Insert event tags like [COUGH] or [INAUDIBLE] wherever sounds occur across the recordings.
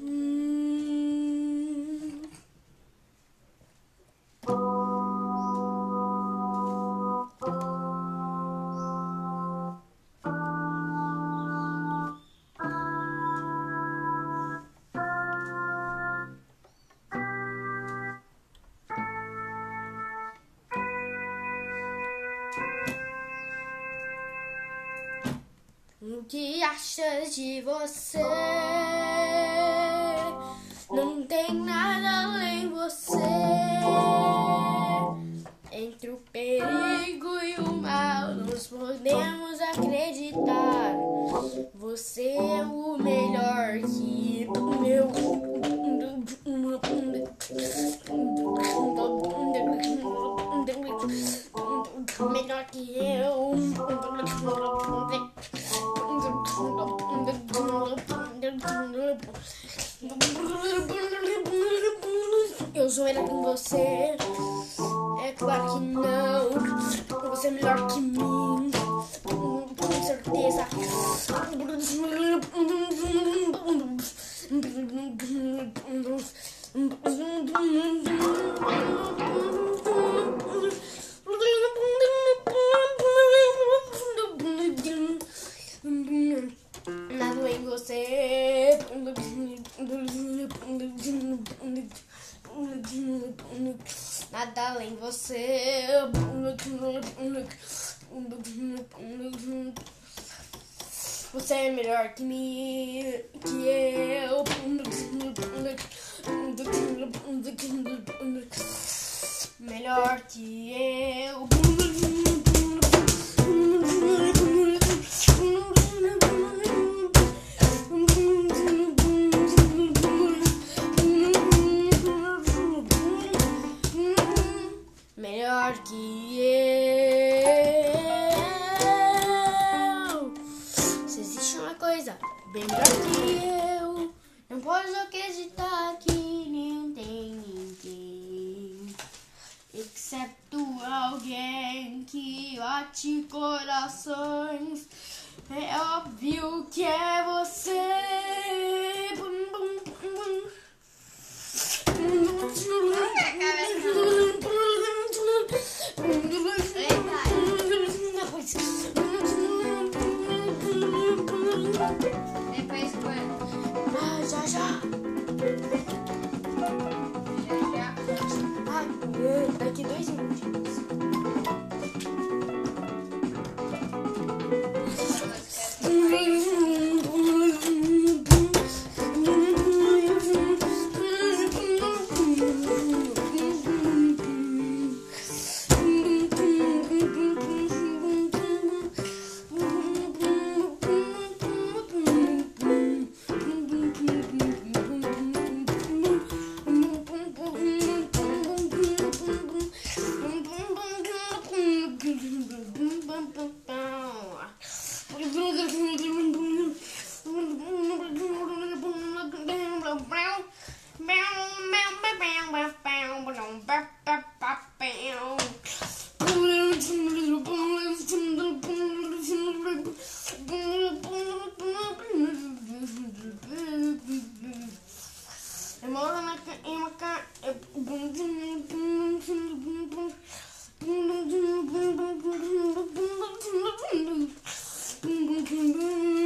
Mm. O que achas de você? Não tem nada além você. Entre o perigo e o mal, nós podemos acreditar. Você é o melhor que Você é melhor que mim. Com certeza. Nada em você. Nada além você. Melhor que mim, que eu. Melhor que eu. Coisa bem melhor que eu, não posso acreditar que nem tem ninguém. Exceto alguém que bate corações. É óbvio que é você. boom, boom, boom.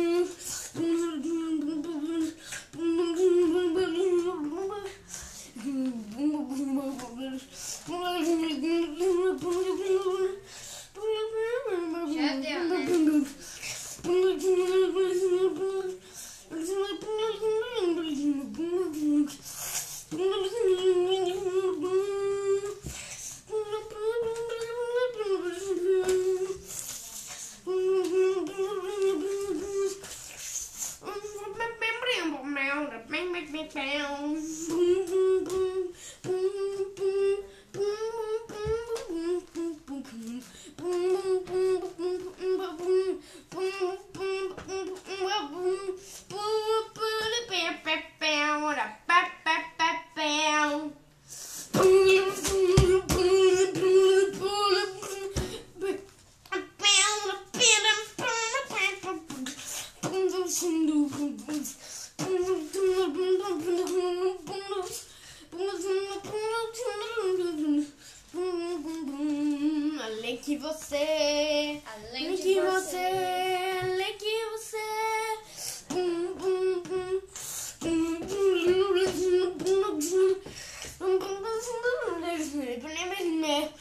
me.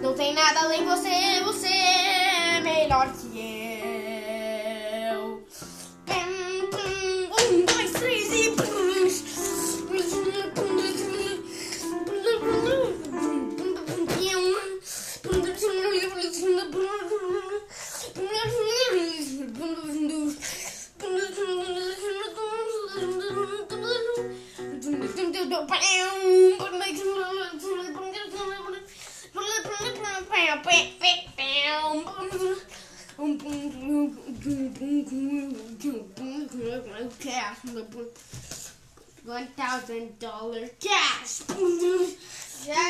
Não tem nada além você, você é melhor que One thousand dollar cash. Já [LAUGHS]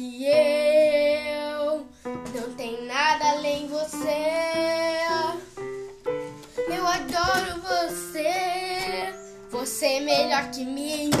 que eu. Não tem nada além você. Eu adoro você. Você é melhor que mim. [LAUGHS]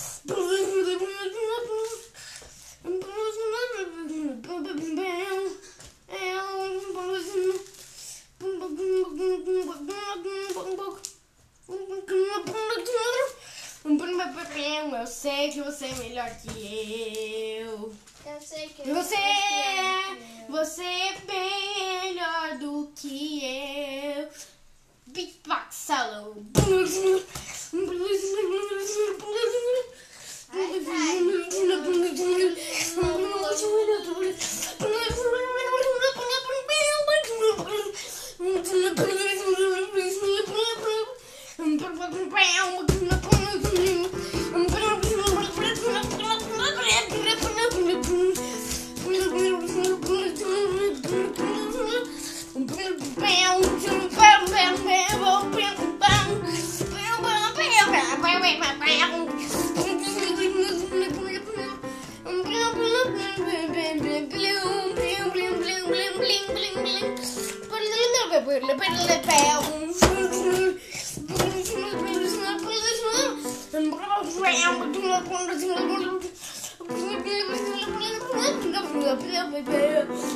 Eu sei que você é melhor que eu. Eu sei que Você é, que eu- você é melhor do que eu. Beatbox solo. Você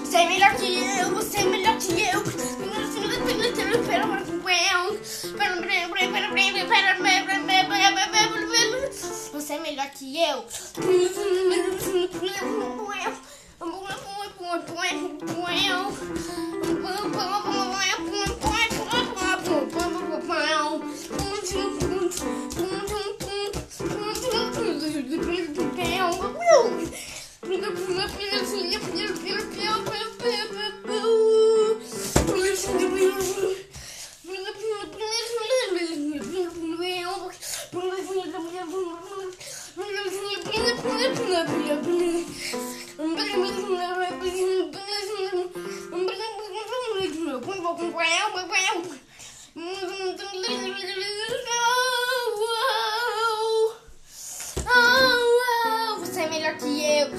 você é melhor que eu. Você é melhor que eu. Você é melhor que eu. Você é melhor que eu,